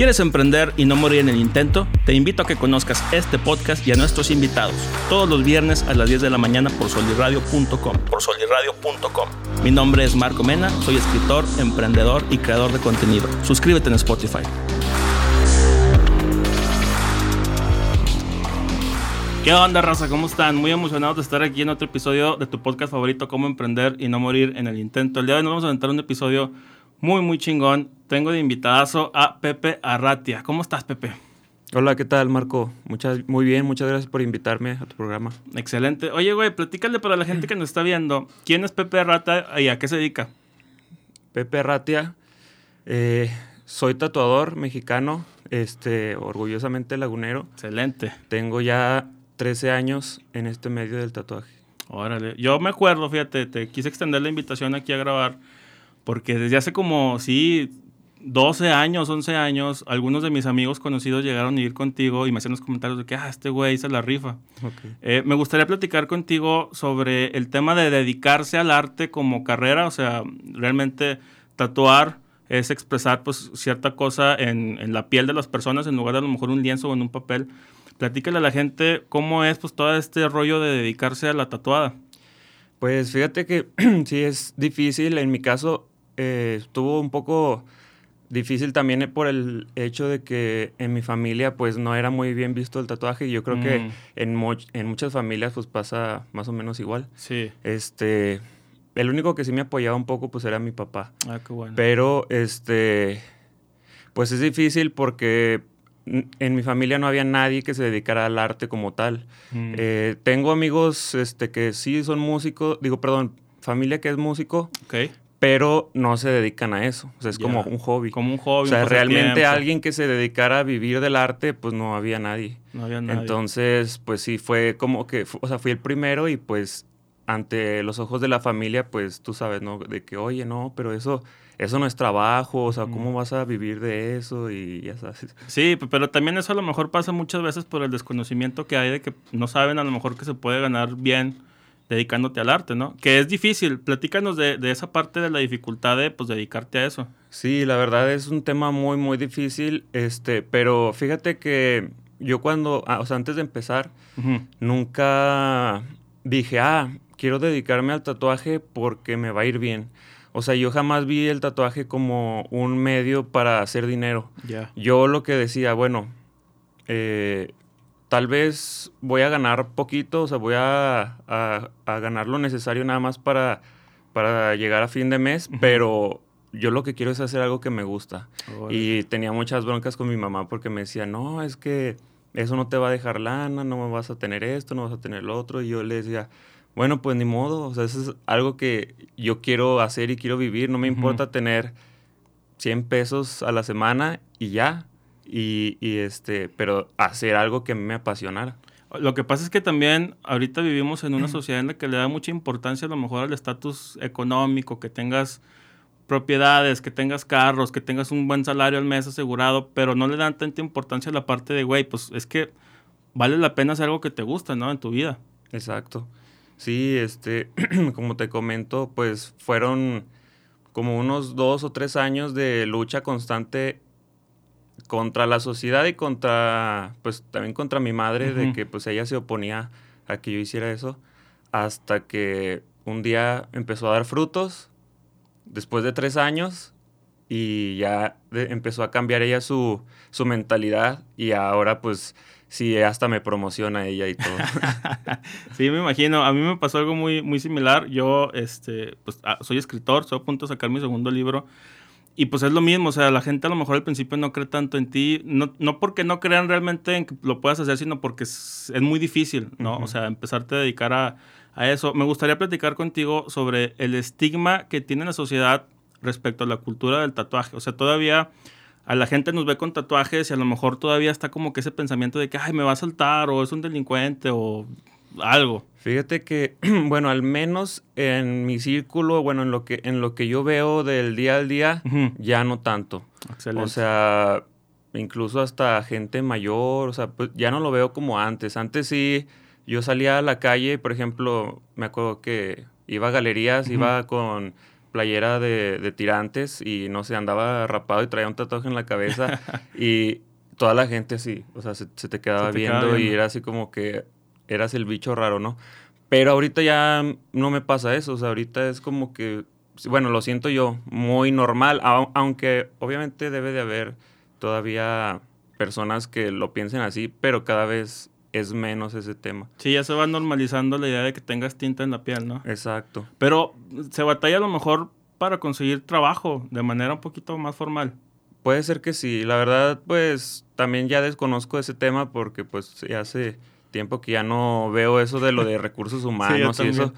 ¿Quieres emprender y no morir en el intento? Te invito a que conozcas este podcast y a nuestros invitados todos los viernes a las 10 de la mañana por solirradio.com. Por solirradio.com. Mi nombre es Marco Mena, soy escritor, emprendedor y creador de contenido. Suscríbete en Spotify. ¿Qué onda, raza? ¿Cómo están? Muy emocionados de estar aquí en otro episodio de tu podcast favorito, Cómo Emprender y No Morir en el Intento. El día de hoy nos vamos a aventar un episodio muy, muy chingón. Tengo de invitadazo a Pepe Arratia. ¿Cómo estás, Pepe? Hola, ¿qué tal, Marco? Muchas, muy bien, muchas gracias por invitarme a tu programa. Excelente. Oye, güey, platícale para la gente que nos está viendo. ¿Quién es Pepe Arratia y a qué se dedica? Pepe Arratia, eh, soy tatuador mexicano, este, orgullosamente lagunero. Excelente. Tengo ya 13 años en este medio del tatuaje. Órale. Yo me acuerdo, fíjate, te quise extender la invitación aquí a grabar porque desde hace como, sí, 12 años, 11 años, algunos de mis amigos conocidos llegaron a ir contigo y me hacían los comentarios de que, ah, este güey hizo la rifa. Eh, me gustaría platicar contigo sobre el tema de dedicarse al arte como carrera, o sea, realmente tatuar es expresar pues cierta cosa en, en, la piel de las personas en lugar de a lo mejor un lienzo o en un papel. Platícale a la gente cómo es pues todo este rollo de dedicarse a la tatuada. Pues fíjate que sí es difícil, en mi caso eh, estuvo un poco difícil también por el hecho de que en mi familia pues no era muy bien visto el tatuaje y yo creo que mm. en, en muchas familias pues pasa más o menos igual. Sí. Este, el único que sí me apoyaba un poco pues era mi papá. Ah, qué bueno. Pero este, pues es difícil porque en mi familia no había nadie que se dedicara al arte como tal. Mm. Eh, tengo amigos este, que sí son músicos, digo, perdón, familia que es músico, okay pero no se dedican a eso. O sea, es como un hobby. Como un hobby. O sea, realmente alguien que se dedicara a vivir del arte, pues no había nadie. No había nadie. Entonces, pues sí, fue como que, o sea, fui el primero y pues ante los ojos de la familia, pues tú sabes, ¿no? De que, oye, no, pero eso, eso no es trabajo, o sea, ¿cómo vas a vivir de eso? Y ya sabes. Sí, pero también eso a lo mejor pasa muchas veces por el desconocimiento que hay de que no saben a lo mejor que se puede ganar bien dedicándote al arte, ¿no? Que es difícil. Platícanos de, esa parte de la dificultad de pues, dedicarte a eso. Sí, la verdad es un tema muy, muy difícil, este, pero fíjate que yo cuando, ah, o sea, antes de empezar, nunca dije, ah, quiero dedicarme al tatuaje porque me va a ir bien. O sea, yo jamás vi el tatuaje como un medio para hacer dinero. Yo lo que decía, bueno, eh, tal vez voy a ganar poquito, o sea, voy a, ganar lo necesario nada más para, para llegar a fin de mes, pero yo lo que quiero es hacer algo que me gusta. Y tenía muchas broncas con mi mamá porque me decía, no, es que eso no te va a dejar lana, no me vas a tener esto, no vas a tener lo otro. Y yo le decía, bueno, pues ni modo, o sea, eso es algo que yo quiero hacer y quiero vivir, no me importa tener 100 pesos a la semana y ya. Y, este, pero hacer algo que a mí me apasionara. Lo que pasa es que también ahorita vivimos en una sociedad en la que le da mucha importancia a lo mejor al estatus económico, que tengas propiedades, que tengas carros, que tengas un buen salario al mes asegurado, pero no le dan tanta importancia a la parte de, güey, pues es que vale la pena hacer algo que te gusta, ¿no? En tu vida. Exacto. Sí, este, como te comento, pues fueron como unos dos o tres años de lucha constante contra la sociedad y contra, pues también contra mi madre, de que pues ella se oponía a que yo hiciera eso, hasta que un día empezó a dar frutos, después de tres años, y ya empezó a cambiar ella su, su mentalidad, y ahora pues sí, hasta me promociona ella y todo. sí, me imagino. A mí me pasó algo muy, muy similar. Yo, este, pues, ah, soy escritor, estoy a punto de sacar mi segundo libro. Y pues es lo mismo, o sea, la gente a lo mejor al principio no cree tanto en ti, no, no porque no crean realmente en que lo puedas hacer, sino porque es, muy difícil, ¿no? O sea, empezarte a dedicar a, a, eso. Me gustaría platicar contigo sobre el estigma que tiene la sociedad respecto a la cultura del tatuaje. O sea, todavía a la gente nos ve con tatuajes y a lo mejor todavía está como que ese pensamiento de que, ay, me va a saltar o es un delincuente o algo. Fíjate que, bueno, al menos en mi círculo, bueno, en lo que, en lo que yo veo del día al día, ya no tanto. Excelente. O sea, incluso hasta gente mayor, o sea, pues ya no lo veo como antes. Antes sí, yo salía a la calle, por ejemplo, me acuerdo que iba a galerías, iba con playera de, tirantes y no sé, andaba rapado y traía un tatuaje en la cabeza y toda la gente así, o sea, se, te quedaba viendo, y era así como que eras el bicho raro, ¿no? Pero ahorita ya no me pasa eso, o sea, ahorita es como que, bueno, lo siento yo, muy normal, aunque obviamente debe de haber todavía personas que lo piensen así, pero cada vez es menos ese tema. Sí, ya se va normalizando la idea de que tengas tinta en la piel, ¿no? Exacto. Pero se batalla a lo mejor para conseguir trabajo de manera un poquito más formal. Puede ser que sí. La verdad, pues también ya desconozco ese tema porque pues ya hace tiempo que ya no veo eso de lo de recursos humanos y eso.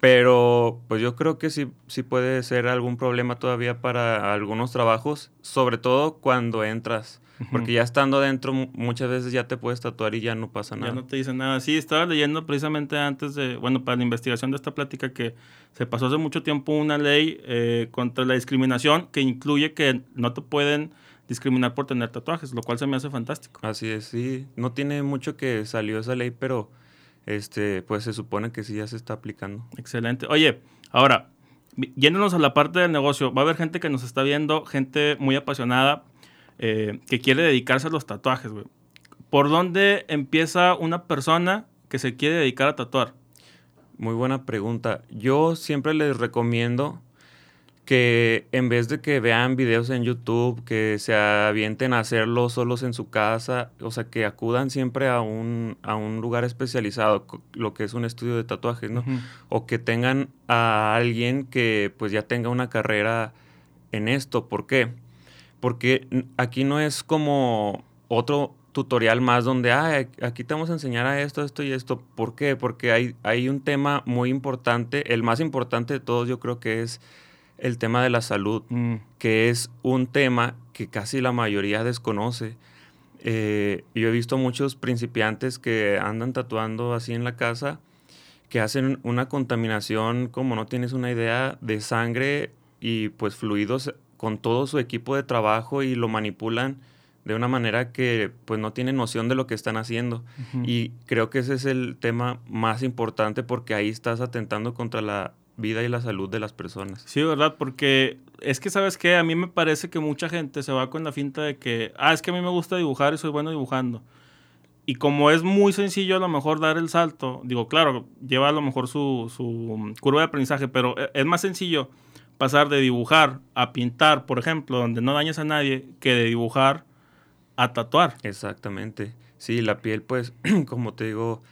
Pero pues yo creo que sí, sí puede ser algún problema todavía para algunos trabajos, sobre todo cuando entras. Porque ya estando dentro muchas veces ya te puedes tatuar y ya no pasa nada. Ya no te dicen nada. Sí, estaba leyendo precisamente antes de, bueno, para la investigación de esta plática que se pasó hace mucho tiempo una ley eh, contra la discriminación que incluye que no te pueden discriminar por tener tatuajes, lo cual se me hace fantástico. Así es, sí. No tiene mucho que salió esa ley, pero este, pues se supone que sí ya se está aplicando. Excelente. Oye, ahora, yéndonos a la parte del negocio, va a haber gente que nos está viendo, gente muy apasionada, eh, que quiere dedicarse a los tatuajes, güey. ¿Por dónde empieza una persona que se quiere dedicar a tatuar? Muy buena pregunta. Yo siempre les recomiendo que en vez de que vean videos en YouTube, que se avienten a hacerlo solos en su casa, o sea, que acudan siempre a un, a un lugar especializado, lo que es un estudio de tatuajes, ¿no? O que tengan a alguien que pues ya tenga una carrera en esto. ¿Por qué? Porque aquí no es como otro tutorial más donde, ah, aquí te vamos a enseñar a esto, esto y esto. ¿Por qué? Porque hay, hay un tema muy importante, el más importante de todos yo creo que es el tema de la salud, mm. que es un tema que casi la mayoría desconoce. Eh, yo he visto muchos principiantes que andan tatuando así en la casa, que hacen una contaminación, como no tienes una idea, de sangre y pues fluidos con todo su equipo de trabajo y lo manipulan de una manera que pues no tienen noción de lo que están haciendo. Y creo que ese es el tema más importante porque ahí estás atentando contra la vida y la salud de las personas. Sí, ¿verdad? Porque es que, ¿sabes qué? A mí me parece que mucha gente se va con la finta de que, ah, es que a mí me gusta dibujar y soy bueno dibujando. Y como es muy sencillo a lo mejor dar el salto, digo, claro, lleva a lo mejor su, su curva de aprendizaje, pero e, es más sencillo pasar de dibujar a pintar, por ejemplo, donde no dañas a nadie, que de dibujar a tatuar. Exactamente. Sí, la piel, pues, como te digo,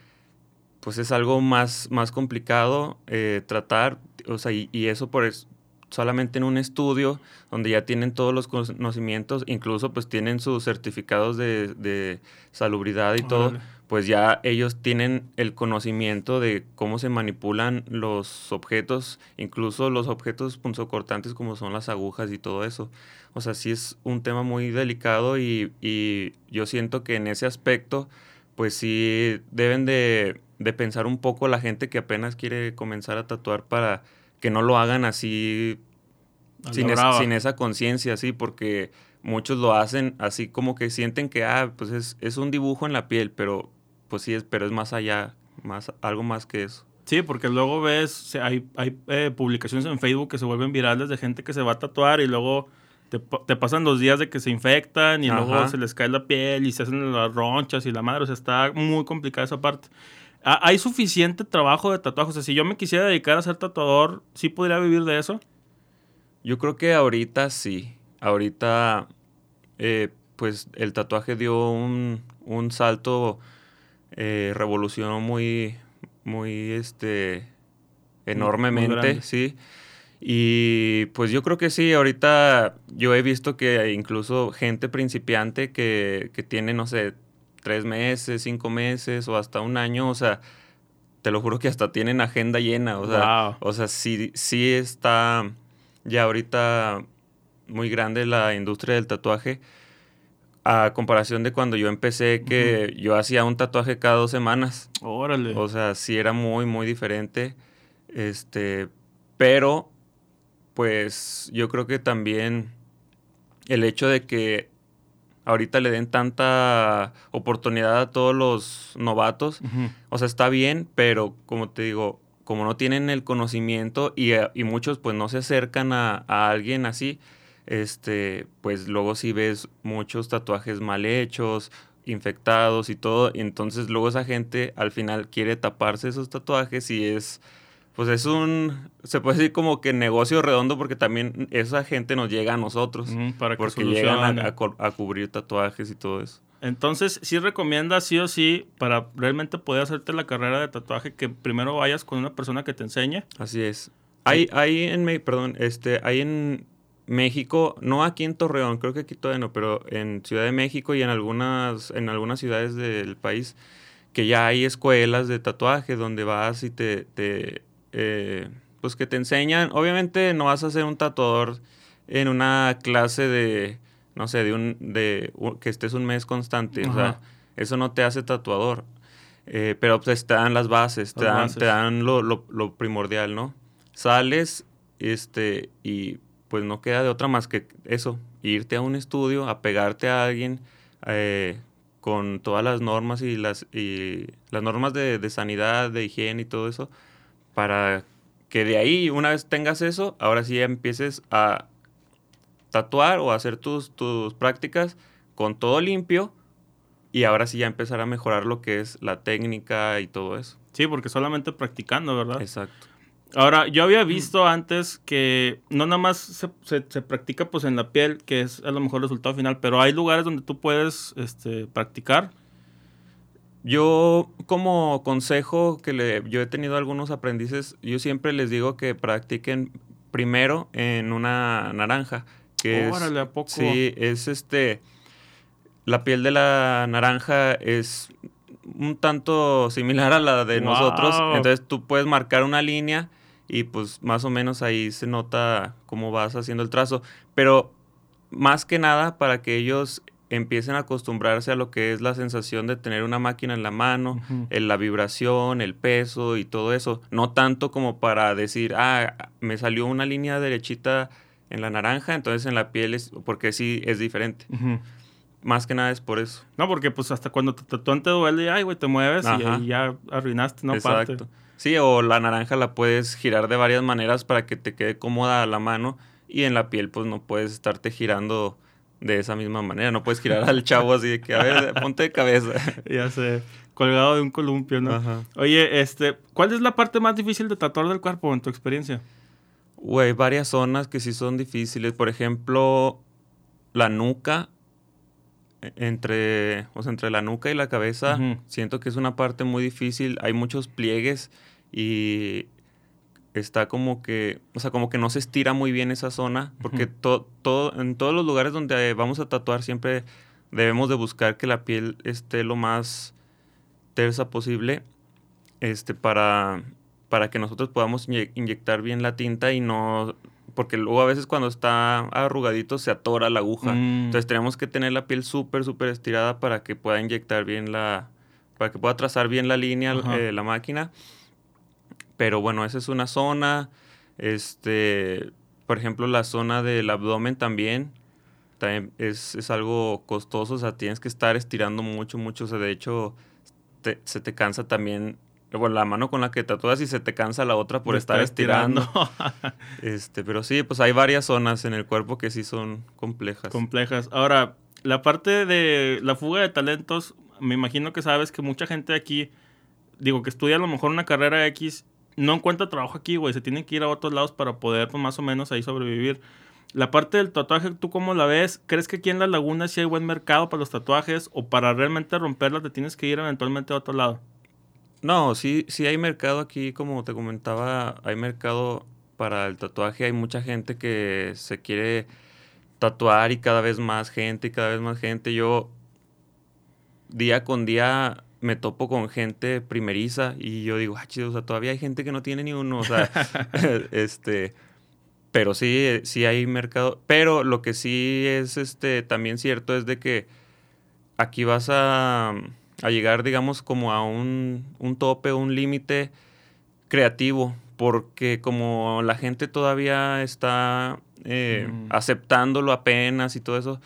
pues es algo más, más complicado eh, tratar, o sea, y, eso por eso, solamente en un estudio donde ya tienen todos los conocimientos, incluso pues tienen sus certificados de, salubridad y todo, pues ya ellos tienen el conocimiento de cómo se manipulan los objetos, incluso los objetos punzocortantes como son las agujas y todo eso. O sea, sí es un tema muy delicado y, y yo siento que en ese aspecto, pues sí deben de de pensar un poco la gente que apenas quiere comenzar a tatuar para que no lo hagan así sin, esa conciencia, sí, porque muchos lo hacen así como que sienten que, ah, pues es, un dibujo en la piel, pero pues sí, es, pero es más allá, más, algo más que eso. Sí, porque luego ves, hay, hay eh, publicaciones en Facebook que se vuelven virales de gente que se va a tatuar y luego te, pasan los días de que se infectan y luego se les cae la piel y se hacen las ronchas y la madre, o sea, está muy complicada esa parte. ¿Hay suficiente trabajo de tatuaje? O sea, si yo me quisiera dedicar a ser tatuador, ¿sí podría vivir de eso? Yo creo que ahorita sí. Ahorita, eh, pues el tatuaje dio un, salto, eh, revolucionó muy, muy, este, enormemente, sí. Y pues yo creo que sí, ahorita yo he visto que incluso gente principiante que, que tiene, no sé, tres meses, cinco meses o hasta un año, o sea, te lo juro que hasta tienen agenda llena, o sea, o sea, sí, sí está ya ahorita muy grande la industria del tatuaje a comparación de cuando yo empecé que yo hacía un tatuaje cada dos semanas. Órale. O sea, sí era muy, muy diferente. Este, pero, pues, yo creo que también el hecho de que ahorita le den tanta oportunidad a todos los novatos. O sea, está bien, pero como te digo, como no tienen el conocimiento y, eh, y muchos pues no se acercan a, a, alguien así, este, pues luego sí ves muchos tatuajes mal hechos, infectados y todo, y entonces luego esa gente al final quiere taparse esos tatuajes y es, pues es un, se puede decir como que negocio redondo porque también esa gente nos llega a nosotros, para que porque llegan a, a, cubrir tatuajes y todo eso. Entonces, sí recomienda sí o sí, para realmente poder hacerte la carrera de tatuaje, que primero vayas con una persona que te enseñe. Así es. Hay, hay en, perdón, este, hay en México, no aquí en Torreón, creo que aquí todavía no, pero en Ciudad de México y en algunas, en algunas ciudades del país, que ya hay escuelas de tatuaje donde vas y te, te eh, pues que te enseñan. Obviamente no vas a ser un tatuador en una clase de no sé, de un, de que estés un mes constante. O sea, eso no te hace tatuador. Eh, pero pues te dan las bases, te, dan, te dan lo, lo, lo, primordial, ¿no? Sales este, y pues no queda de otra más que eso, irte a un estudio, a pegarte a alguien eh, con todas las normas y las, y las normas de, de sanidad, de higiene y todo eso, para que de ahí, una vez tengas eso, ahora sí ya empieces a tatuar o hacer tus, tus prácticas con todo limpio y ahora sí ya empezar a mejorar lo que es la técnica y todo eso. Sí, porque solamente practicando, ¿verdad? Exacto. Ahora, yo había visto antes que no nada más se, se, practica pues en la piel, que es a lo mejor el resultado final, pero hay lugares donde tú puedes este, practicar. Yo como consejo que le, yo he tenido algunos aprendices, yo siempre les digo que practiquen primero en una naranja que Órale, ¿a poco? Sí, es este... La piel de la naranja es un tanto similar a la de nosotros. Entonces tú puedes marcar una línea y pues más o menos ahí se nota cómo vas haciendo el trazo. Pero más que nada para que ellos empiecen a acostumbrarse a lo que es la sensación de tener una máquina en la mano, la vibración, el peso y todo eso. No tanto como para decir, ah, me salió una línea derechita en la naranja, entonces en la piel es, porque sí es diferente. Más que nada es por eso. No, porque pues hasta cuando te tatúan te duele, ay, güey, te mueves y, ya arruinaste, ¿no? Exacto. Sí, o la naranja la puedes girar de varias maneras para que te quede cómoda la mano y en la piel pues no puedes estarte girando de esa misma manera. No puedes girar al chavo así de que, a ver, ponte de cabeza. ya sé, colgado de un columpio, ¿no? Oye, este, ¿cuál es la parte más difícil de tatuar del cuerpo en tu experiencia? Güey, varias zonas que sí son difíciles. Por ejemplo, la nuca. E, entre, o sea, entre la nuca y la cabeza, siento que es una parte muy difícil. Hay muchos pliegues y está como que, o sea, como que no se estira muy bien esa zona, porque todo, en todos los lugares donde vamos a tatuar siempre debemos de buscar que la piel esté lo más tersa posible, este, para para que nosotros podamos inyectar bien la tinta y no porque luego a veces cuando está arrugadito se atora la aguja. Mm. Entonces tenemos que tener la piel súper, súper estirada para que pueda inyectar bien la, para que pueda trazar bien la línea eh, la máquina. Pero bueno, esa es una zona. Este, por ejemplo, la zona del abdomen también, también es, es, algo costoso. O sea, tienes que estar estirando mucho, mucho. O sea, de hecho, se te cansa también bueno, la mano con la que tatúas y se te cansa la otra por estar estirando. este, pero sí, pues hay varias zonas en el cuerpo que sí son complejas. Complejas. Ahora, la parte de la fuga de talentos, me imagino que sabes que mucha gente aquí, digo, que estudia a lo mejor una carrera X, no encuentra trabajo aquí, güey. Se tienen que ir a otros lados para poder, pues, más o menos ahí sobrevivir. La parte del tatuaje, ¿tú cómo la ves? ¿Crees que aquí en la laguna sí hay buen mercado para los tatuajes? ¿O para realmente romperla te tienes que ir eventualmente a otro lado? No, sí, sí hay mercado aquí, como te comentaba, hay mercado para el tatuaje, hay mucha gente que se quiere tatuar y cada vez más gente y cada vez más gente. Yo día con día me topo con gente primeriza y yo digo, ah, chido, o sea, todavía hay gente que no tiene ni uno, o sea, este, pero sí, sí hay mercado, pero lo que sí es, este, también cierto es de que aquí vas a a llegar, digamos, como a un, un tope, un límite creativo, porque como la gente todavía está eh, mm. aceptándolo apenas y todo eso,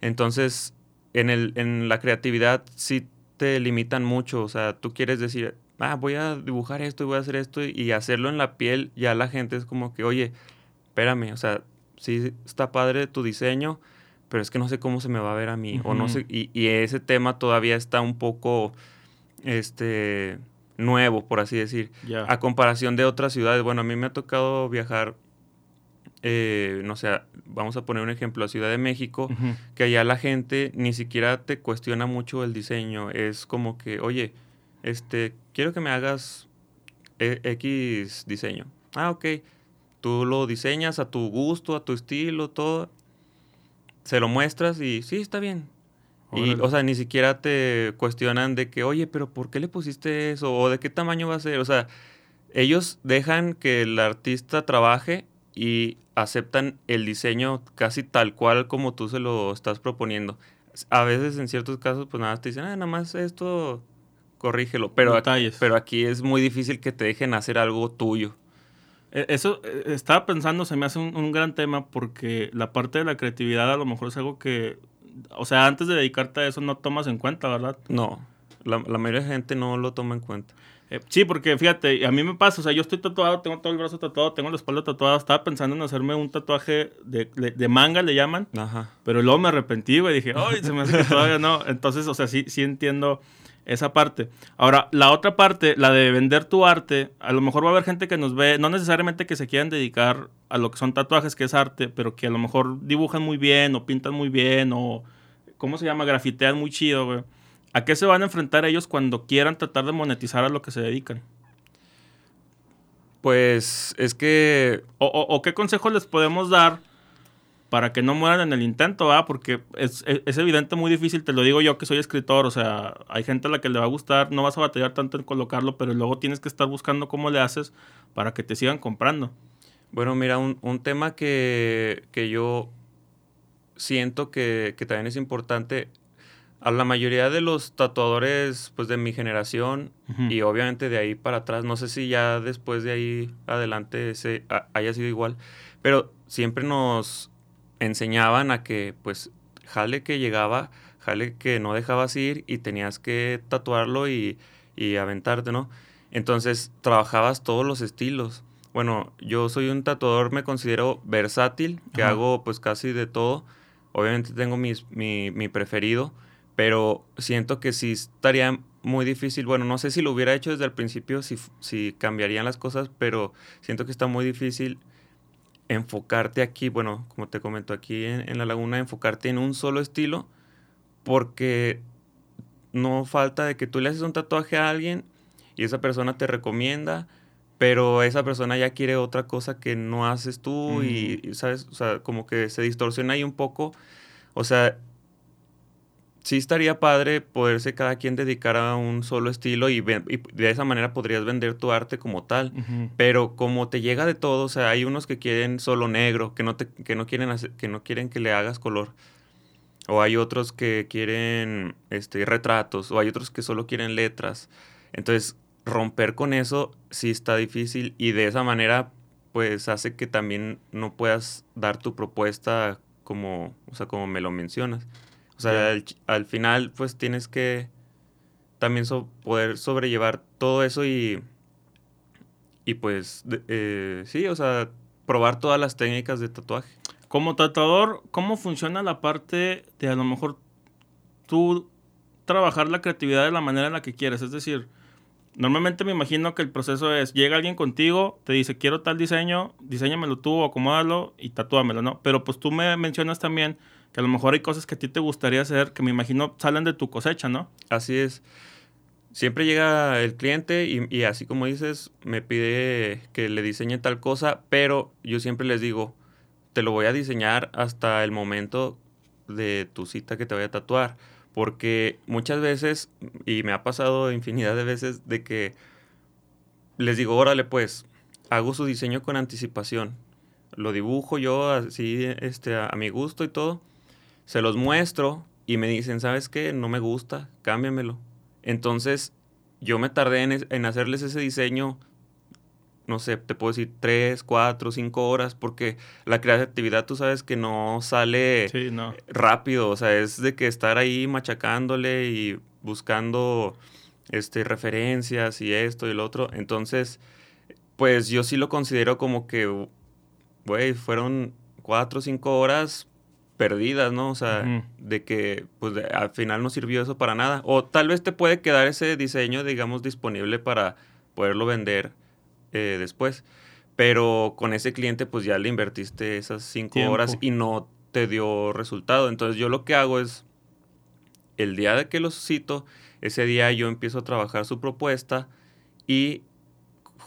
entonces en, el, en la creatividad sí te limitan mucho, o sea, tú quieres decir, ah, voy a dibujar esto y voy a hacer esto y hacerlo en la piel, ya la gente es como que, oye, espérame, o sea, sí está padre tu diseño, pero es que no sé cómo se me va a ver a mí, o no sé, y, y, ese tema todavía está un poco, este, nuevo, por así decir, a comparación de otras ciudades. Bueno, a mí me ha tocado viajar eh, no sé, vamos a poner un ejemplo, a Ciudad de México, que allá la gente ni siquiera te cuestiona mucho el diseño, es como que, oye, este, quiero que me hagas e, X diseño. Ah, ok. Tú lo diseñas a tu gusto, a tu estilo, todo. Se lo muestras y sí, está bien. Y, o sea, ni siquiera te cuestionan de que, oye, pero ¿por qué le pusiste eso? ¿O de qué tamaño va a ser? O sea, ellos dejan que el artista trabaje y aceptan el diseño casi tal cual como tú se lo estás proponiendo. A veces en ciertos casos pues nada, te dicen, ah, nada más esto, corrígelo. Pero, aquí, pero aquí es muy difícil que te dejen hacer algo tuyo. E, eso e, estaba pensando, se me hace un, gran tema porque la parte de la creatividad a lo mejor es algo que, o sea, antes de dedicarte a eso no tomas en cuenta, ¿verdad? No, la, la mayoría de gente no lo toma en cuenta. Eh, sí, porque fíjate, a mí me pasa, o sea, yo estoy tatuado, tengo todo el brazo tatuado, tengo la espalda tatuada, estaba pensando en hacerme un tatuaje de, manga, le llaman, Ajá. pero luego me arrepentí, güey, dije, ay, se me hace que todavía no. Entonces, o sea, sí, sí entiendo esa parte. Ahora, la otra parte, la de vender tu arte, a lo mejor va a haber gente que nos ve, no necesariamente que se quieran dedicar a lo que son tatuajes, que es arte, pero que a lo mejor dibujan muy bien o pintan muy bien o, ¿cómo se llama? Grafitean muy chido, güey. ¿A qué se van a enfrentar ellos cuando quieran tratar de monetizar a lo que se dedican? Pues es que... ¿O, qué consejo les podemos dar para que no mueran en el intento, va? Porque es, evidente muy difícil, te lo digo yo que soy escritor, o sea, hay gente a la que le va a gustar, no vas a batallar tanto en colocarlo, pero luego tienes que estar buscando cómo le haces para que te sigan comprando. Bueno, mira, un, tema que, yo siento que, que también es importante a la mayoría de los tatuadores pues de mi generación y obviamente de ahí para atrás, no sé si ya después de ahí adelante se, haya sido igual, pero siempre nos enseñaban a que pues jale que llegaba, jale que no dejabas ir y tenías que tatuarlo y, y aventarte, ¿no? Entonces trabajabas todos los estilos. Bueno, yo soy un tatuador, me considero versátil, que hago pues casi de todo. Obviamente tengo mis, mi, mi preferido, pero siento que sí estaría muy difícil. Bueno, no sé si lo hubiera hecho desde el principio, si, si cambiarían las cosas, pero siento que está muy difícil enfocarte aquí, bueno, como te comento aquí en, la laguna, enfocarte en un solo estilo, porque no falta de que tú le haces un tatuaje a alguien y esa persona te recomienda, pero esa persona ya quiere otra cosa que no haces tú y, ¿sabes? O sea, como que se distorsiona ahí un poco. O sea, sí estaría padre poderse cada quien dedicar a un solo estilo y, de esa manera podrías vender tu arte como tal. Pero como te llega de todo, o sea, hay unos que quieren solo negro, que no, te, que no, quieren, que, no quieren que le hagas color. O hay otros que quieren este, retratos, o hay otros que solo quieren letras. Entonces, romper con eso sí está difícil y de esa manera pues hace que también no puedas dar tu propuesta como, o sea, como me lo mencionas. O sea, al, final pues tienes que también poder sobrellevar todo eso y, y pues eh, sí, o sea, probar todas las técnicas de tatuaje. Como tatuador, ¿cómo funciona la parte de a lo mejor tú trabajar la creatividad de la manera en la que quieres? Es decir, normalmente me imagino que el proceso es, llega alguien contigo, te dice, quiero tal diseño, diseñamelo tú, acomódalo y tatúamelo, ¿no? Pero pues tú me mencionas también que a lo mejor hay cosas que a ti te gustaría hacer que me imagino salen de tu cosecha, ¿no? Así es. Siempre llega el cliente y, así como dices, me pide que le diseñe tal cosa, pero yo siempre les digo, te lo voy a diseñar hasta el momento de tu cita que te voy a tatuar. Porque muchas veces, y me ha pasado infinidad de veces, de que les digo, órale pues, hago su diseño con anticipación. Lo dibujo yo así este, a mi gusto y todo se los muestro y me dicen, ¿sabes qué? No me gusta, cámbiamelo. Entonces, yo me tardé en, hacerles ese diseño, no sé, te puedo decir tres, cuatro, cinco horas, porque la creatividad tú sabes que no sale rápido, o sea, es de que estar ahí machacándole y buscando este, referencias y esto y lo otro. Entonces, pues yo sí lo considero como que, güey, fueron cuatro o cinco horas perdidas, ¿no? O sea, de que pues al final no sirvió eso para nada. O tal vez te puede quedar ese diseño, digamos, disponible para poderlo vender eh, después. Pero con ese cliente pues ya le invertiste esas cinco horas y no te dio resultado. Entonces yo lo que hago es, el día de que los cito, ese día yo empiezo a trabajar su propuesta y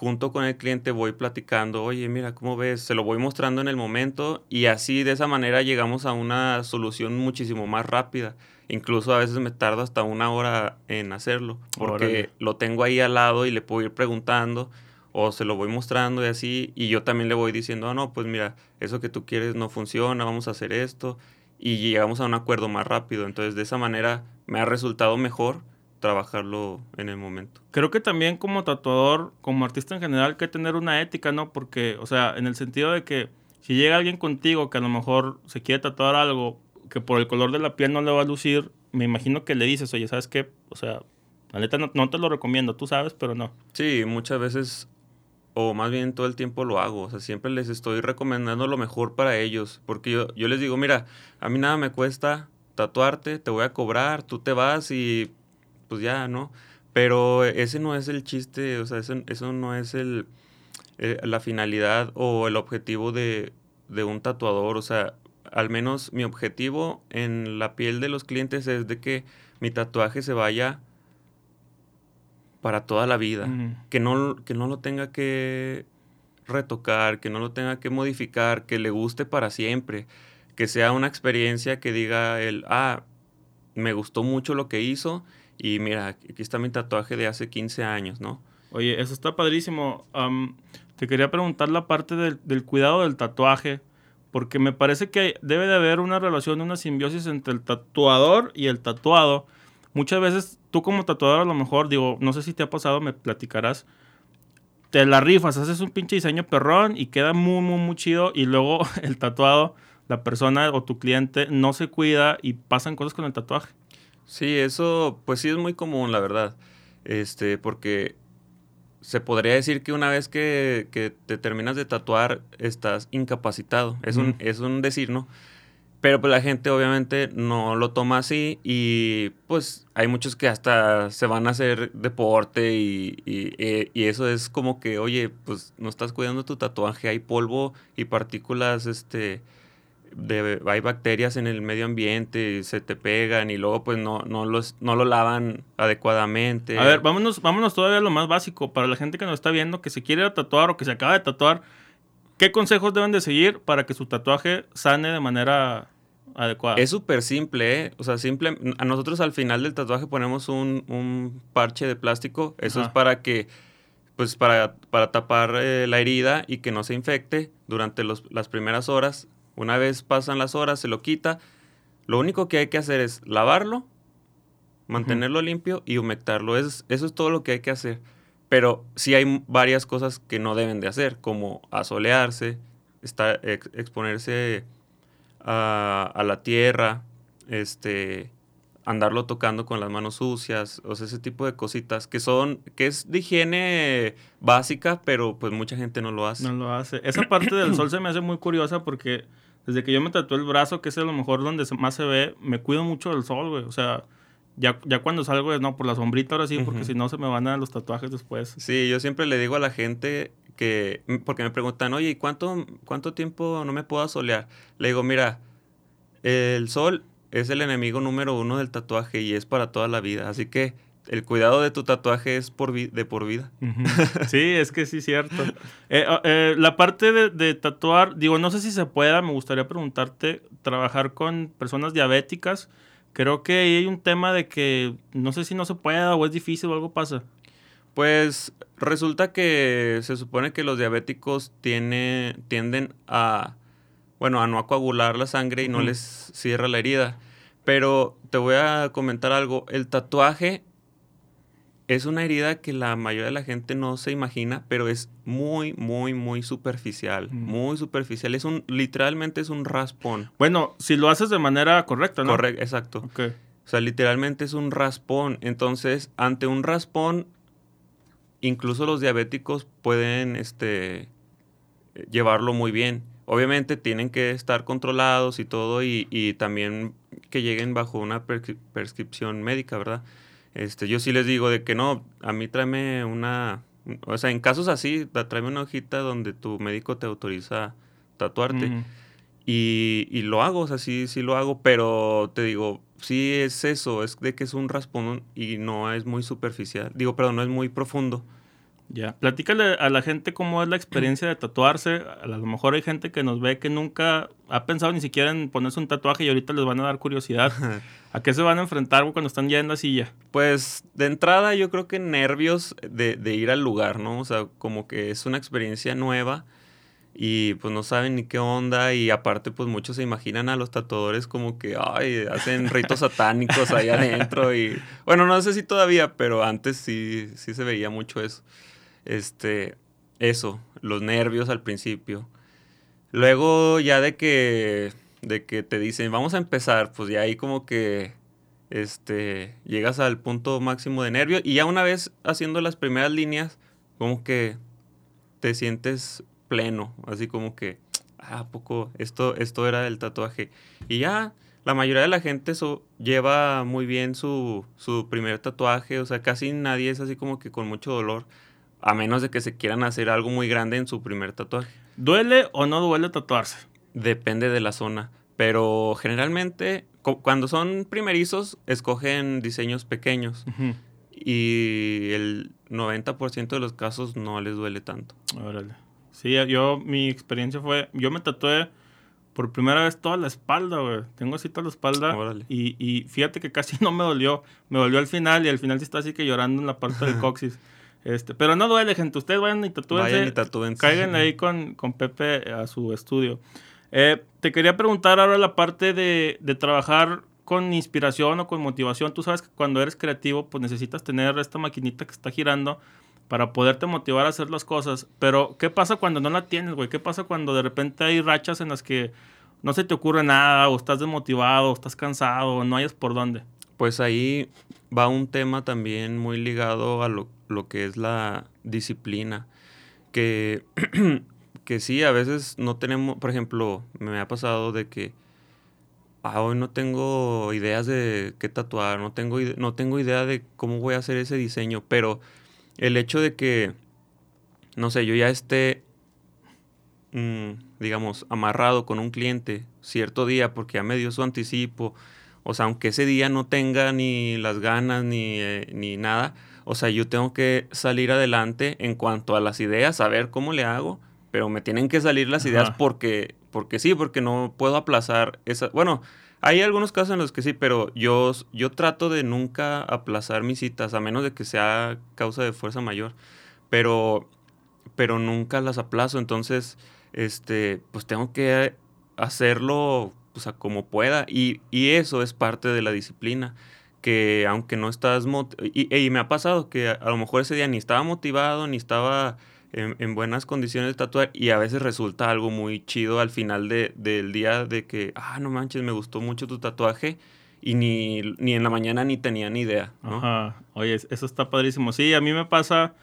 junto con el cliente voy platicando, oye, mira, ¿cómo ves? Se lo voy mostrando en el momento y así de esa manera llegamos a una solución muchísimo más rápida. Incluso a veces me tarda hasta una hora en hacerlo, porque lo tengo ahí al lado y le puedo ir preguntando o se lo voy mostrando y así, y yo también le voy diciendo, ah, no, pues mira, eso que tú quieres no funciona, vamos a hacer esto, y llegamos a un acuerdo más rápido. Entonces, de esa manera me ha resultado mejor trabajarlo en el momento. Creo que también como tatuador, como artista en general, hay que tener una ética, ¿no? Porque, o sea, en el sentido de que si llega alguien contigo que a lo mejor se quiere tatuar algo que por el color de la piel no le va a lucir, me imagino que le dices, oye, ¿sabes qué? O sea, la neta no, no te lo recomiendo, tú sabes, pero no. Sí, muchas veces, o más bien todo el tiempo lo hago, o sea, siempre les estoy recomendando lo mejor para ellos, porque yo, yo les digo, mira, a mí nada me cuesta tatuarte, te voy a cobrar, tú te vas y pues ya, ¿no? Pero ese no es el chiste, o sea, eso, eso no es el, eh, la finalidad o el objetivo de, de un tatuador, o sea, al menos mi objetivo en la piel de los clientes es de que mi tatuaje se vaya para toda la vida, que, no, que no lo tenga que retocar, que no lo tenga que modificar, que le guste para siempre, que sea una experiencia que diga él, ah, me gustó mucho lo que hizo y mira, aquí está mi tatuaje de hace 15 años, ¿no? Oye, eso está padrísimo. te quería preguntar la parte del, cuidado del tatuaje, porque me parece que debe de haber una relación, una simbiosis entre el tatuador y el tatuado. Muchas veces tú como tatuador a lo mejor, digo, no sé si te ha pasado, me platicarás, te la rifas, haces un pinche diseño perrón y queda muy, muy, muy chido y luego el tatuado, la persona o tu cliente no se cuida y pasan cosas con el tatuaje. Sí, eso pues sí es muy común, la verdad. Este, porque se podría decir que una vez que, te terminas de tatuar, estás incapacitado. Es, un, es un decir, ¿no? Pero pues la gente obviamente no lo toma así y pues hay muchos que hasta se van a hacer deporte y, y, eso es como que, oye, pues no estás cuidando tu tatuaje, hay polvo y partículas, este, hay bacterias en el medio ambiente, se te pegan y luego pues no, no, los, no lo lavan adecuadamente. A ver, vámonos, vámonos todavía a lo más básico. Para la gente que nos está viendo, que se quiere tatuar o que se acaba de tatuar, ¿qué consejos deben de seguir para que su tatuaje sane de manera adecuada? Es súper simple, ¿eh? O sea, simple. A nosotros al final del tatuaje ponemos un, parche de plástico. Eso es para que pues para, para tapar eh, la herida y que no se infecte durante los, las primeras horas una vez pasan las horas, se lo quita. Lo único que hay que hacer es lavarlo, mantenerlo limpio y humectarlo. Es, eso es todo lo que hay que hacer. Pero sí hay varias cosas que no deben de hacer, como asolearse, estar, exponerse a, la tierra, este, andarlo tocando con las manos sucias, o sea, ese tipo de cositas que son, que es de higiene básica, pero pues mucha gente no lo hace. No lo hace. Esa parte del sol se me hace muy curiosa porque desde que yo me tatué el brazo, que es a lo mejor donde más se ve, me cuido mucho del sol, güey. O sea, ya, ya cuando salgo, no, por la sombrita ahora sí, porque si no se me van a los tatuajes después. Sí, yo siempre le digo a la gente que, porque me preguntan, oye, ¿y cuánto, cuánto tiempo no me puedo solear? Le digo, mira, el sol es el enemigo número uno del tatuaje y es para toda la vida. Así que el cuidado de tu tatuaje es por de por vida. Sí, es que sí, cierto. Eh, ah, eh, la parte de, tatuar, digo, no sé si se pueda, me gustaría preguntarte, trabajar con personas diabéticas. Creo que ahí hay un tema de que no sé si no se pueda o es difícil o algo pasa. Pues resulta que se supone que los diabéticos tiene, tienden a, bueno, a no coagular la sangre y no les cierra la herida. Pero te voy a comentar algo, el tatuaje es una herida que la mayoría de la gente no se imagina, pero es muy, muy, muy superficial. Mm. Muy superficial. Es un, literalmente es un raspón. Bueno, si lo haces de manera correcta, ¿no? Correcto, exacto. O sea, literalmente es un raspón. Entonces, ante un raspón, incluso los diabéticos pueden este, llevarlo muy bien. Obviamente tienen que estar controlados y todo y, también que lleguen bajo una prescripción médica, ¿verdad? Este, yo sí les digo de que no, a mí tráeme una, o sea, en casos así, tráeme una hojita donde tu médico te autoriza tatuarte. y, y, lo hago, o sea, sí, sí lo hago, pero te digo, sí es eso, es de que es un raspón y no es muy superficial. Digo, perdón, no es muy profundo. Ya, platícale a la gente cómo es la experiencia de tatuarse. A lo mejor hay gente que nos ve que nunca ha pensado ni siquiera en ponerse un tatuaje y ahorita les van a dar curiosidad. ¿A qué se van a enfrentar cuando están ya en la silla? Pues de entrada yo creo que nervios de, de ir al lugar, ¿no? O sea, como que es una experiencia nueva y pues no saben ni qué onda y aparte pues muchos se imaginan a los tatuadores como que ay, hacen ritos satánicos ahí adentro y bueno, no sé si todavía, pero antes sí sí se veía mucho eso. Este eso, los nervios al principio. Luego ya de que de que te dicen, "Vamos a empezar", pues ya ahí como que este llegas al punto máximo de nervio y ya una vez haciendo las primeras líneas como que te sientes pleno, así como que, ah, poco esto, esto era el tatuaje? Y ya, la mayoría de la gente eso lleva muy bien su, su primer tatuaje, o sea, casi nadie es así como que con mucho dolor, a menos de que se quieran hacer algo muy grande en su primer tatuaje. ¿Duele o no duele tatuarse? Depende de la zona, pero generalmente cuando son primerizos escogen diseños pequeños. Y el 90% de los casos no les duele tanto. Órale. Sí, yo, mi experiencia fue, yo me tatué por primera vez toda la espalda, güey. Tengo así toda la espalda. Y, y fíjate que casi no me dolió. Me dolió al final y al final sí está así que llorando en la parte del coxis. Este, pero no duele, gente. Ustedes vayan y tatúense. Vayan y tatúense. Caigan ahí con, con Pepe a su estudio. Eh, te quería preguntar ahora la parte de, de trabajar con inspiración o con motivación. Tú sabes que cuando eres creativo, pues necesitas tener esta maquinita que está girando para poderte motivar a hacer las cosas. Pero, ¿qué pasa cuando no la tienes, güey? ¿Qué pasa cuando de repente hay rachas en las que no se te ocurre nada, o estás desmotivado, o estás cansado, o no hayas por dónde? Pues ahí va un tema también muy ligado a lo, que es la disciplina. Que, que sí, a veces no tenemos, por ejemplo, me ha pasado de que ah, hoy no tengo ideas de qué tatuar, no tengo, no tengo idea de cómo voy a hacer ese diseño, pero el hecho de que, no sé, yo ya esté, mm, digamos, amarrado con un cliente cierto día porque ya me dio su anticipo, o sea, aunque ese día no tenga ni las ganas ni, eh, ni nada, o sea, yo tengo que salir adelante en cuanto a las ideas, saber cómo le hago, pero me tienen que salir las ideas porque, porque sí, porque no puedo aplazar esa, bueno, hay algunos casos en los que sí, pero yo, yo trato de nunca aplazar mis citas, a menos de que sea causa de fuerza mayor. Pero, pero nunca las aplazo. Entonces, este, pues tengo que hacerlo pues, como pueda. Y, y eso es parte de la disciplina. Que aunque no estás... Y, y me ha pasado que a lo mejor ese día ni estaba motivado, ni estaba en, buenas condiciones de tatuar y a veces resulta algo muy chido al final de, del día de que, ah, no manches, me gustó mucho tu tatuaje y ni, ni en la mañana ni tenía ni idea. Ajá, oye, eso está padrísimo. Sí, a mí me pasa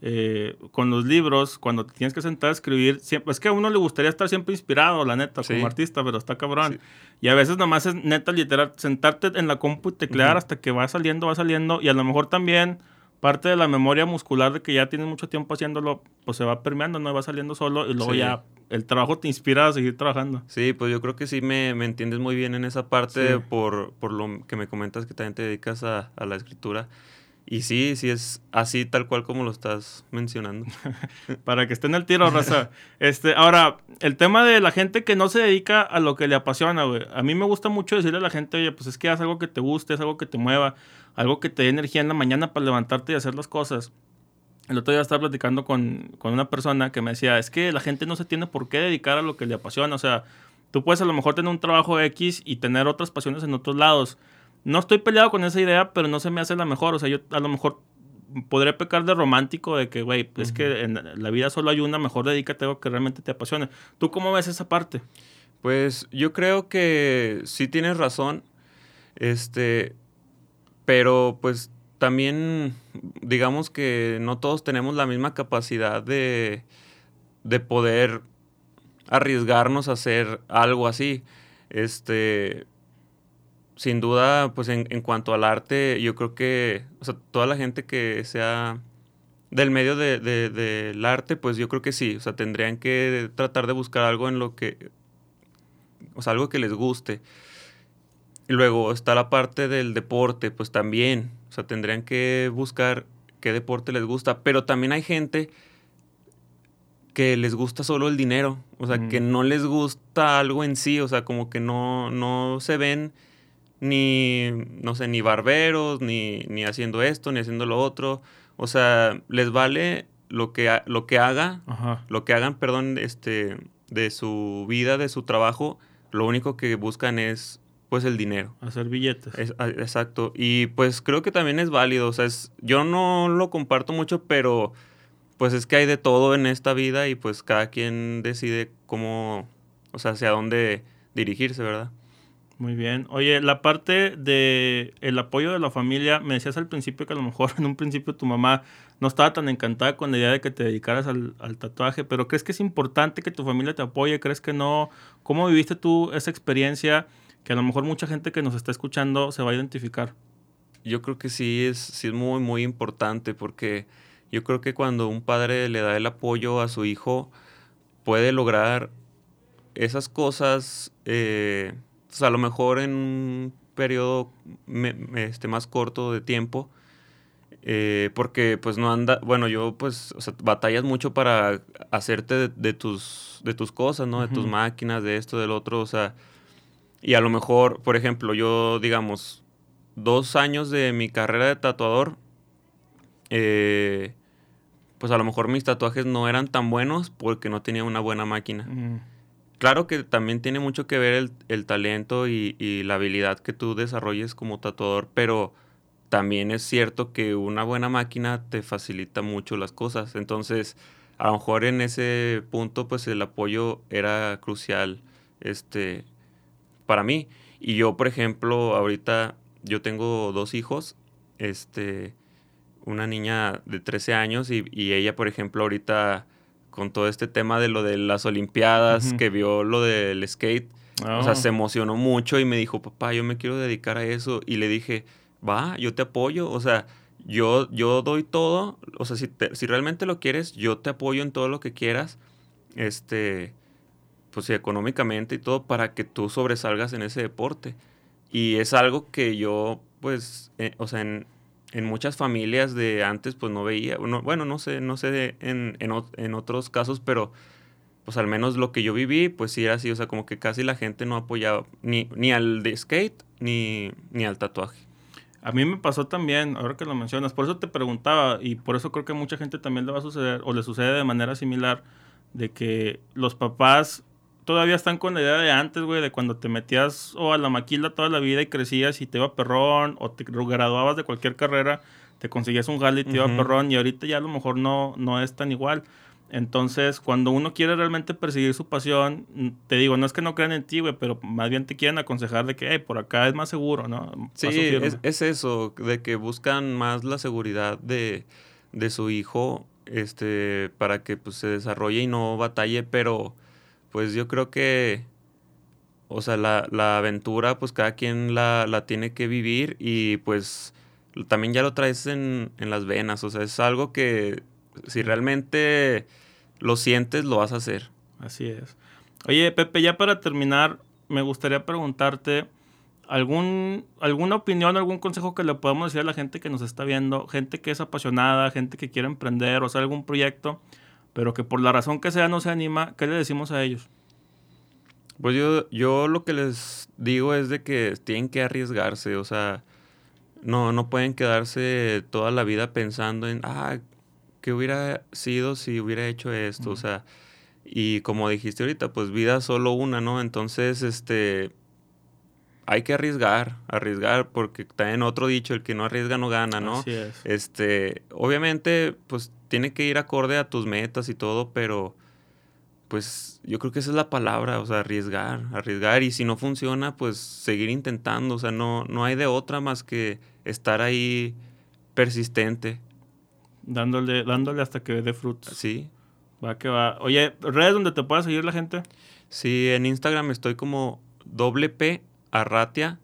eh, con los libros, cuando te tienes que sentar a escribir, siempre, es que a uno le gustaría estar siempre inspirado, la neta, como artista, pero está cabrón. Y a veces nomás es neta, literal, sentarte en la compu y teclear hasta que va saliendo, va saliendo, y a lo mejor también parte de la memoria muscular de que ya tienes mucho tiempo haciéndolo, pues se va permeando, no va saliendo solo y luego ya el trabajo te inspira a seguir trabajando. Sí, pues yo creo que sí me, entiendes muy bien en esa parte por, por, lo que me comentas que también te dedicas a, a la escritura. Y sí, sí es así tal cual como lo estás mencionando. Para que esté en el tiro, raza. este, ahora, el tema de la gente que no se dedica a lo que le apasiona, güey. A mí me gusta mucho decirle a la gente, oye, pues es que haz algo que te guste, es algo que te mueva, algo que te dé energía en la mañana para levantarte y hacer las cosas. El otro día estaba platicando con, con una persona que me decía, es que la gente no se tiene por qué dedicar a lo que le apasiona. O sea, tú puedes a lo mejor tener un trabajo X y tener otras pasiones en otros lados no estoy peleado con esa idea, pero no se me hace la mejor. O sea, yo a lo mejor podré pecar de romántico, de que, güey, es que en la vida solo hay una, mejor dedícate a algo que realmente te apasione. ¿Tú cómo ves esa parte? Pues yo creo que sí tienes razón. Este, pero pues también digamos que no todos tenemos la misma capacidad de, de poder arriesgarnos a hacer algo así. Este, sin duda, pues en, en, cuanto al arte, yo creo que, o sea, toda la gente que sea del medio del de, arte, pues yo creo que sí, o sea, tendrían que tratar de buscar algo en lo que, o sea, algo que les guste. Y luego está la parte del deporte, pues también, o sea, tendrían que buscar qué deporte les gusta, pero también hay gente que les gusta solo el dinero, o sea, que no les gusta algo en sí, o sea, como que no, no se ven ni, no sé, ni barberos, ni, ni haciendo esto, ni haciendo lo otro, o sea, les vale lo que, lo que haga, lo que hagan, perdón, este, de su vida, de su trabajo, lo único que buscan es pues el dinero. Hacer billetes. Ah, exacto. Y pues creo que también es válido. O sea, es, yo no lo comparto mucho, pero pues es que hay de todo en esta vida y pues cada quien decide cómo, o sea, hacia dónde dirigirse, ¿verdad? Muy bien. Oye, la parte de el apoyo de la familia, me decías al principio que a lo mejor en un principio tu mamá no estaba tan encantada con la idea de que te dedicaras al, tatuaje, pero ¿crees que es importante que tu familia te apoye? ¿Crees que no? ¿Cómo viviste tú esa experiencia que a lo mejor mucha gente que nos está escuchando se va a identificar? Yo creo que sí es, sí es muy, muy importante porque yo creo que cuando un padre le da el apoyo a su hijo, puede lograr esas cosas. Eh, pues, a lo mejor en un periodo este, más corto de tiempo, eh, porque pues no anda, bueno, yo pues, o sea, batallas mucho para hacerte de, tus, de tus cosas, ¿no? De tus máquinas, de esto, del otro, o sea, y a lo mejor, por ejemplo, yo, digamos, dos años de mi carrera de tatuador, eh, pues a lo mejor mis tatuajes no eran tan buenos porque no tenía una buena máquina. Claro que también tiene mucho que ver el, talento y, la habilidad que tú desarrolles como tatuador, pero también es cierto que una buena máquina te facilita mucho las cosas. Entonces, a lo mejor en ese punto, pues el apoyo era crucial este, para mí. Y yo, por ejemplo, ahorita yo tengo dos hijos, este, una niña de 13 años y, y ella, por ejemplo, ahorita con todo este tema de lo de las Olimpiadas, que vio lo del skate. O sea, oh. se emocionó mucho y me dijo, papá, yo me quiero dedicar a eso. Y le dije, va, yo te apoyo. O sea, yo, yo doy todo. O sea, si, si realmente lo quieres, yo te apoyo en todo lo que quieras. Este, pues económicamente y todo, para que tú sobresalgas en ese deporte. Y es algo que yo, pues, eh, o sea, en, en muchas familias de antes pues no veía, bueno, no sé, no sé en, en, otros casos, pero pues al menos lo que yo viví, pues sí era así, o sea, como que casi la gente no apoyaba ni, ni al skate ni, ni al tatuaje. A mí me pasó también, ahora que lo mencionas, por eso te preguntaba y por eso creo que a mucha gente también le va a suceder o le sucede de manera similar de que los papás todavía están con la idea de antes, güey, de cuando te metías o a la maquila toda la vida y crecías y te iba perrón, o te graduabas de cualquier carrera, te conseguías un jale y te iba perrón, y ahorita ya a lo mejor no, no es tan igual. Entonces, cuando uno quiere realmente perseguir su pasión, mm, te digo, no es que no crean en ti, güey, pero más bien te quieren aconsejar de que, hey, por acá es más seguro, ¿no? Sí, es, es, eso, de que buscan más la seguridad de, de su hijo, este, para que pues, se desarrolle y no batalle, pero pues yo creo que, o sea, la, la aventura, pues cada quien la, la, tiene que vivir y pues también ya lo traes en, en las venas, o sea, es algo que si realmente lo sientes, lo vas a hacer. Así es. Oye, Pepe, ya para terminar, me gustaría preguntarte algún, alguna opinión, algún consejo que le podamos decir a la gente que nos está viendo, gente que es apasionada, gente que quiere emprender o hacer algún proyecto pero que por la razón que sea no se anima, ¿qué le decimos a ellos? Pues yo, yo lo que les digo es de que tienen que arriesgarse, o sea, no, no pueden quedarse toda la vida pensando en, ah, ¿qué hubiera sido si hubiera hecho esto? O sea, y como dijiste ahorita, pues vida solo una, ¿no? Entonces, este, hay que arriesgar, arriesgar, porque también otro dicho, el que no arriesga no gana, ¿no? Así es. Este, obviamente, pues tiene que ir acorde a tus metas y todo, pero pues yo creo que esa es la palabra, o sea, arriesgar, arriesgar y si no funciona, pues seguir intentando, o sea, no, no hay de otra más que estar ahí persistente. Dándole, dándole hasta que dé frutos. Sí. Va que va. Oye, ¿redes donde te pueda seguir la gente? Sí, en Instagram estoy como doble P Arratia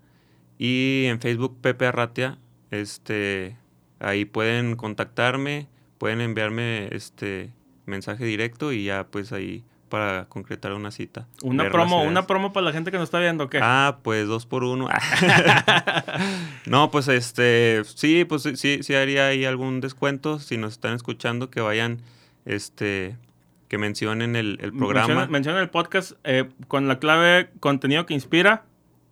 y en Facebook Pepe Arratia. Este, ahí pueden contactarme, pueden enviarme este mensaje directo y ya pues ahí para concretar una cita. Una promo, una promo para la gente que nos está viendo, ¿qué? Ah, pues dos por uno. no, pues este, sí, pues sí, sí haría ahí algún descuento. Si nos están escuchando, que vayan, este, que mencionen el, programa. Mencionen, el podcast eh, con la clave contenido que inspira.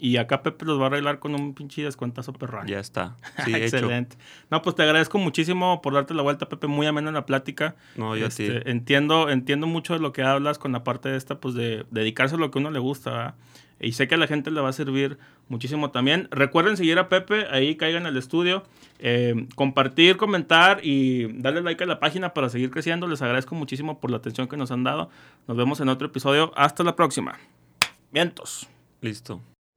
Y acá Pepe los va a arreglar con un pinche descuentazo perrón. Ya está. Sí, Excelente. No, pues te agradezco muchísimo por darte la vuelta, Pepe. Muy amena en la plática. No, yo sí. Este, entiendo, entiendo mucho de lo que hablas con la parte de esta, pues de dedicarse a lo que a uno le gusta. Y sé que a la gente le va a servir muchísimo también. Recuerden seguir a Pepe, ahí caigan al estudio. Eh, compartir, comentar y darle like a la página para seguir creciendo. Les agradezco muchísimo por la atención que nos han dado. Nos vemos en otro episodio. Hasta la próxima. Vientos. Listo.